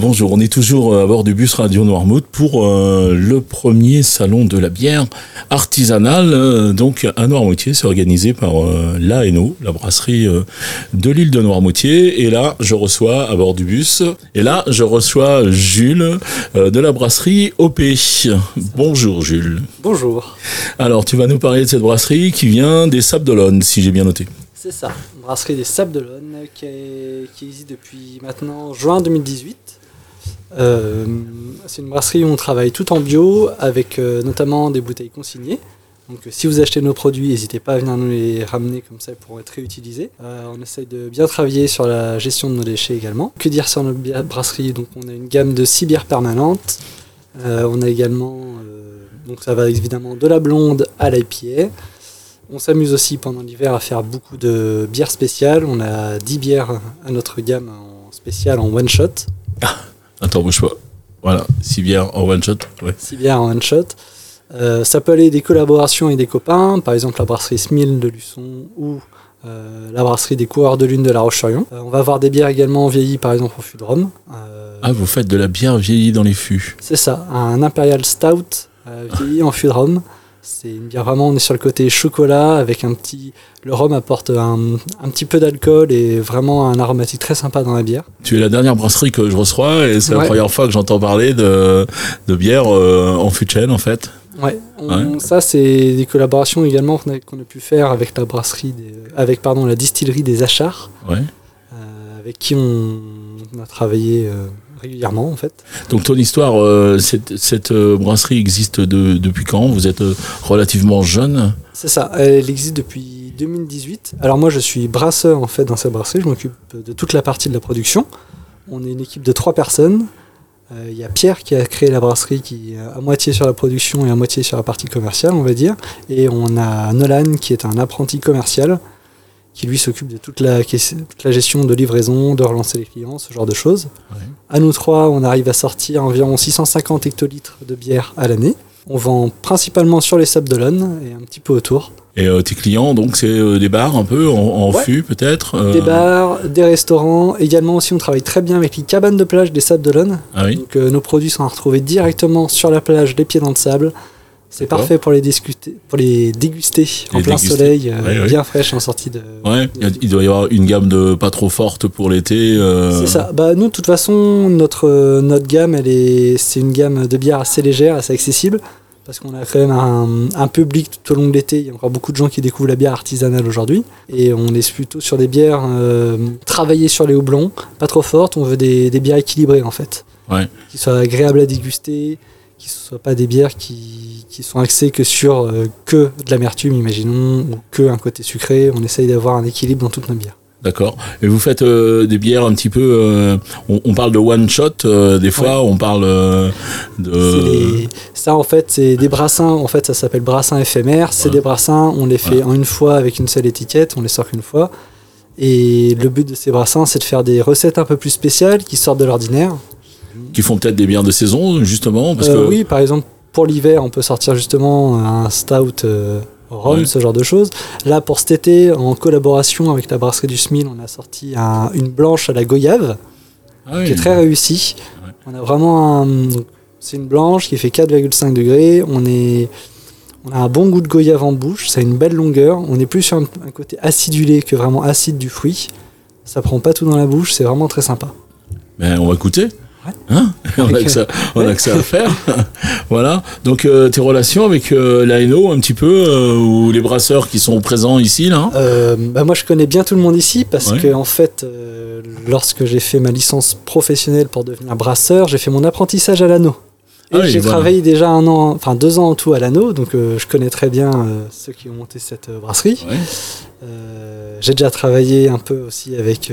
Bonjour, on est toujours à bord du bus Radio Noirmouth pour euh, le premier salon de la bière artisanale, euh, donc à Noirmoutier. C'est organisé par euh, l'ANO, la brasserie euh, de l'île de Noirmoutier. Et là, je reçois à bord du bus, et là, je reçois Jules euh, de la brasserie OP. Bonjour Jules. Bonjour. Alors, tu vas nous parler de cette brasserie qui vient des Sables d'Olonne, si j'ai bien noté. C'est ça, brasserie des Sables d'Olonne qui, est- qui existe depuis maintenant juin 2018. Euh, c'est une brasserie où on travaille tout en bio avec euh, notamment des bouteilles consignées. Donc euh, si vous achetez nos produits, n'hésitez pas à venir nous les ramener comme ça pour être réutilisés. On essaye de bien travailler sur la gestion de nos déchets également. Que dire sur notre brasserie? Donc on a une gamme de 6 bières permanentes. On a également, donc ça va évidemment de la blonde à l'IPA. On s'amuse aussi pendant l'hiver à faire beaucoup de bières spéciales. On a 10 bières à notre gamme en spécial en one shot. Attends, bouge pas. Voilà, six bières en one shot. Ouais. 6 bières en one shot. Euh, ça peut aller des collaborations avec des copains, par exemple la brasserie Smil de Luçon ou euh, la brasserie des coureurs de lune de La Roche-sur-Yon. Euh, on va avoir des bières également vieillies par exemple au fût de Rome. Euh, Ah, vous faites de la bière vieillie dans les fûts. C'est ça, un Imperial Stout vieilli en fût de rhum. C'est une bière vraiment, on est sur le côté chocolat avec un petit. Le rhum apporte un, un petit peu d'alcool et vraiment un aromatique très sympa dans la bière. Tu es la dernière brasserie que je reçois et c'est la première fois que j'entends parler de, de bière euh, en fût en fait. Ouais, on- ça c'est des collaborations également qu'on a, pu faire avec la brasserie, des- avec pardon la distillerie des Achars, Ouais. euh, avec qui on, on a travaillé euh, régulièrement en fait. Donc ton histoire, euh, cette, cette euh, brasserie existe de- depuis quand? Vous êtes euh, relativement jeune. C'est ça, elle existe depuis 2018. Alors moi je suis brasseur en fait dans cette brasserie, je m'occupe de toute la partie de la production. On est une équipe de trois personnes. Il y a Pierre qui a créé la brasserie qui est à moitié sur la production et à moitié sur la partie commerciale on va dire. Et on a Nolan qui est un apprenti commercial qui lui s'occupe de toute la, ques- toute la gestion de livraison, de relancer les clients, ce genre de choses. Ouais. À nous trois, on arrive à sortir environ 650 hectolitres de bière à l'année. On vend principalement sur les Sables d'Olonne et un petit peu autour. Et euh, tes clients, donc c'est euh, des bars un peu en, en Ouais. fût peut-être euh, Des bars, des restaurants. Également aussi, on travaille très bien avec les cabanes de plage des Sables d'Olonne. Ah oui. Donc nos produits sont à retrouver directement sur la plage, les pieds dans le sable. C'est parfait pour les, discuter, pour les déguster en plein déguster. soleil, euh, Ouais, bien fraîche en sortie de. Ouais, il doit y avoir une gamme de pas trop forte pour l'été. euh, C'est ça. Bah, nous, de toute façon, notre, euh, notre gamme, elle est, c'est une gamme de bières assez légère, assez accessible. Parce qu'on a quand même un, un public tout au long de l'été. Il y a encore beaucoup de gens qui découvrent la bière artisanale aujourd'hui. Et on est plutôt sur des bières euh, travaillées sur les houblons, pas trop fortes. On veut des, des bières équilibrées en fait. Ouais. Qui soient agréables à déguster, qui ne soient pas des bières qui, qui sont axées que sur euh, que de l'amertume, imaginons, ou que un côté sucré. On essaye d'avoir un équilibre dans toutes nos bières. D'accord. Et vous faites euh, des bières un petit peu. euh, on, on parle de one shot euh, des fois. On parle de. Des- Ça, en fait, c'est des brassins. En fait, ça s'appelle brassins éphémères. C'est Ouais. des brassins, on les fait en une fois avec une seule étiquette, on les sort qu'une fois. Et le but de ces brassins, c'est de faire des recettes un peu plus spéciales qui sortent de l'ordinaire. qui font peut-être des bières de saison justement parce que. Oui, par exemple, pour l'hiver, on peut sortir justement un stout euh, rhum, ce genre de choses. Là, pour cet été, en collaboration avec la brasserie du Smil, on a sorti un- une blanche à la goyave. Ah oui. qui est très réussi. Ouais. On a vraiment un. C'est une blanche qui fait 4,5 degrés. On, est, on a un bon goût de goyave en bouche. Ça a une belle longueur. On est plus sur un, un côté acidulé que vraiment acide du fruit. Ça prend pas tout dans la bouche. C'est vraiment très sympa. Ben, on va goûter. Ouais. Hein on, a que ça, que à faire. voilà. Donc, euh, tes relations avec euh, l'ANO, un petit peu, euh, ou les brasseurs qui sont présents ici, là Euh, bah, moi, je connais bien tout le monde ici parce Ouais. que, en fait, lorsque j'ai fait ma licence professionnelle pour devenir brasseur, j'ai fait mon apprentissage à l'anneau. Et Ah oui, j'ai voilà. travaillé déjà un an, enfin deux ans en tout à l'anneau, donc euh, je connais très bien euh, ceux qui ont monté cette euh, brasserie. Ouais. J'ai déjà travaillé un peu aussi avec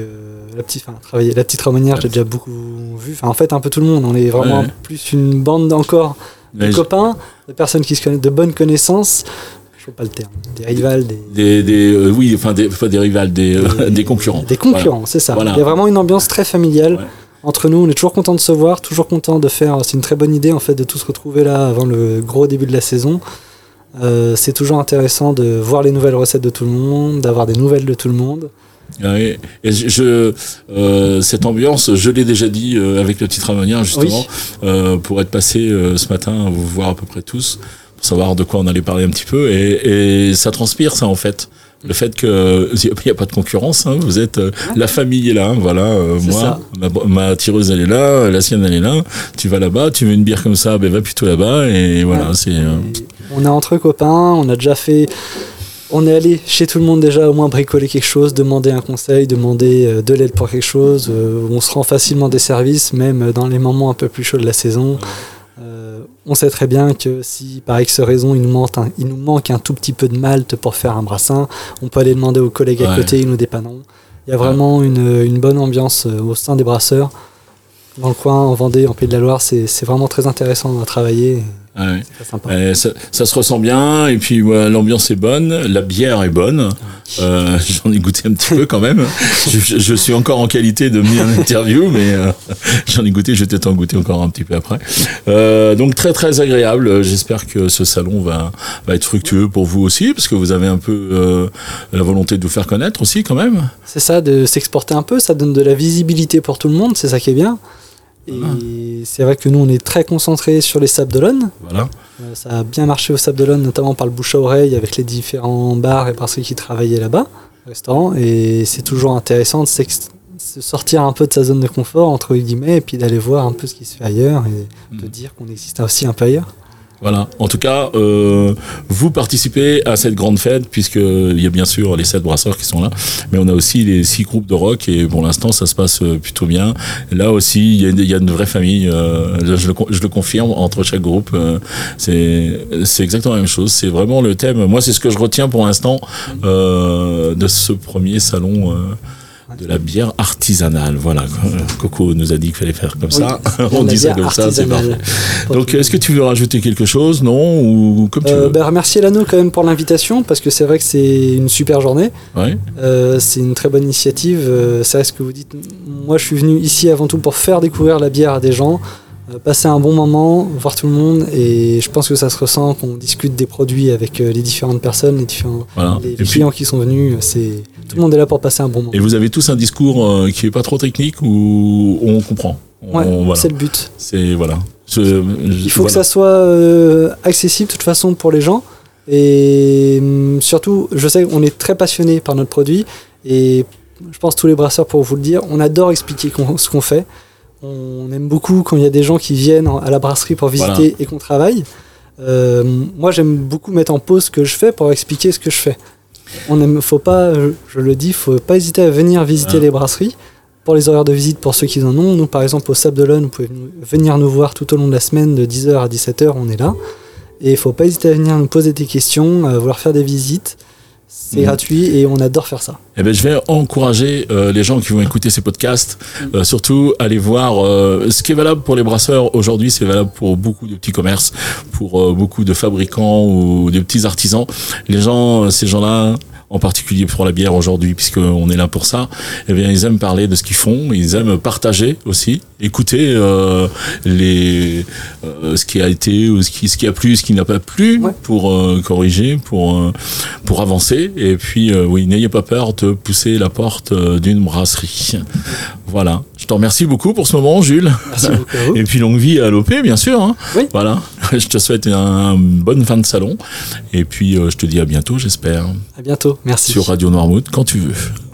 la petite, enfin travaillé la petite Ramonière, j'ai déjà beaucoup vu. Enfin en fait un peu tout le monde. On est vraiment Ouais. plus une bande encore de copains, de personnes qui se connaissent, de bonnes connaissances. Je sais pas le terme. Des rivales, des, Des, des, euh, oui, enfin, des, pas des rivales, des, euh, des concurrents. Des concurrents, c'est ça. Voilà. Il y a vraiment une ambiance très familiale. Ouais. Entre nous, on est toujours content de se voir, toujours content de faire. C'est une très bonne idée en fait de tous se retrouver là avant le gros début de la saison. Euh, c'est toujours intéressant de voir les nouvelles recettes de tout le monde, d'avoir des nouvelles de tout le monde. Ouais, et je, euh, cette ambiance, je l'ai déjà dit euh, avec le titre à venir justement, pour être passé ce matin, vous voir à peu près tous, pour savoir de quoi on allait parler un petit peu, et, et ça transpire ça en fait. Le fait que il n'y a pas de concurrence, hein, vous êtes euh, la famille est là, hein, voilà. euh, moi, ma, ma tireuse elle est là, la sienne elle est là. Tu vas là-bas, tu veux une bière comme ça, ben va plutôt là-bas et voilà. Ouais. C'est euh, On est entre copains, on a déjà fait. On est allé chez tout le monde déjà au moins bricoler quelque chose, demander un conseil, demander euh, de l'aide pour quelque chose. Euh, on se rend facilement des services, même dans les moments un peu plus chauds de la saison. Euh, on sait très bien que si par X raison il nous, manque un, il nous manque un tout petit peu de malt pour faire un brassin, on peut aller demander aux collègues à côté, ils nous dépannent. Il y a vraiment une, une bonne ambiance euh, au sein des brasseurs. Dans le coin, en Vendée, en Pays de la Loire, c'est vraiment très intéressant à travailler. Ouais. Sympa. Euh, ça, ça se ressent bien et puis ouais, l'ambiance est bonne, la bière est bonne. Euh, J'en ai goûté un petit peu quand même. Je, je- je suis encore en qualité de mis en interview, mais euh, j'en ai goûté. Je vais peut-être en goûter encore un petit peu après. Euh, donc très très agréable. J'espère que ce salon va, va être fructueux pour vous aussi, parce que vous avez un peu la volonté de vous faire connaître aussi quand même. C'est ça, de s'exporter un peu, ça donne de la visibilité pour tout le monde, c'est ça qui est bien. Et c'est vrai que nous, on est très concentrés sur les Sables d'Olonne. Voilà. Euh, Ça a bien marché au Sable d'Olonne, notamment par le bouche à oreille avec les différents bars et brasseries qui travaillaient là-bas, restaurants. Et c'est toujours intéressant de se sortir un peu de sa zone de confort, entre guillemets, et puis d'aller voir un peu ce qui se fait ailleurs et de Mm. dire qu'on existe aussi un peu ailleurs. Voilà. En tout cas, euh, vous participez à cette grande fête puisque il y a bien sûr les sept brasseurs qui sont là, mais on a aussi les six groupes de rock et pour l'instant ça se passe euh, plutôt bien. Là aussi, il y a, une vraie famille. euh, je, le, confirme entre chaque groupe. euh, c'est exactement la même chose. C'est vraiment le thème. Moi, c'est ce que je retiens pour l'instant de ce premier salon. De la bière artisanale, voilà. Coco nous a dit qu'il fallait faire comme ça. on dit ça comme ça, c'est parfait. Donc, est-ce que tu veux rajouter quelque chose, non Ou comme tu Euh, veux? bah, remercier l'anneau quand même pour l'invitation, parce que c'est vrai que c'est une super journée. Ouais. Euh, c'est une très bonne initiative. Euh, c'est vrai ce que vous dites. Moi, je suis venu ici avant tout pour faire découvrir la bière à des gens, passer un bon moment, voir tout le monde. Et je pense que ça se ressent qu'on discute des produits avec euh, les différentes personnes, les différents Voilà. les Et, puis, clients qui sont venus. C'est tout le monde est là pour passer un bon moment. et vous avez tous un discours euh, qui est pas trop technique ou on comprend? On- Ouais, voilà. c'est le but. C'est voilà. Je- Il faut voilà. que ça soit euh, accessible de toute façon pour les gens. Et hum, surtout, je sais qu'on est très passionné par notre produit. Et je pense tous les brasseurs pour vous le dire, on adore expliquer ce qu'on fait. On aime beaucoup quand il y a des gens qui viennent en- à la brasserie pour visiter Voilà. et qu'on travaille. Euh, moi, j'aime beaucoup mettre en pause ce que je fais pour expliquer ce que je fais. On aime, faut pas, je, je le dis, faut pas hésiter à venir visiter les brasseries. Pour les horaires de visite, pour ceux qui en ont, nous par exemple au Sable d'Olonne, vous pouvez venir nous voir tout au long de la semaine de 10h à 17h, on est là. Et il faut pas hésiter à venir nous poser des questions, à vouloir faire des visites. C'est Mhm. gratuit et on adore faire ça. Eh ben, je vais encourager euh, les gens qui vont écouter ces podcasts, euh, surtout aller voir euh, ce qui est valable pour les brasseurs aujourd'hui, c'est valable pour beaucoup de petits commerces, pour euh, beaucoup de fabricants ou de petits artisans. Les gens, ces gens-là, en particulier pour la bière aujourd'hui, puisqu'on est là pour ça, eh bien, ils aiment parler de ce qu'ils font, ils aiment partager aussi, écouter euh, les euh, ce qui a été ou ce qui ce qui a plu, ce qui n'a pas plu, Ouais. pour euh, corriger, pour euh, pour avancer. Et puis, euh, oui, n'ayez pas peur de pousser la porte d'une brasserie. Voilà. Je te remercie beaucoup pour ce moment, Jules. Merci beaucoup. Et puis longue vie à l'OP, bien sûr. hein. Oui. Voilà. Je te souhaite un, une bonne fin de salon. Et puis, euh, je te dis à bientôt, j'espère, À bientôt. Merci. sur Radio Noirmouth, quand tu veux.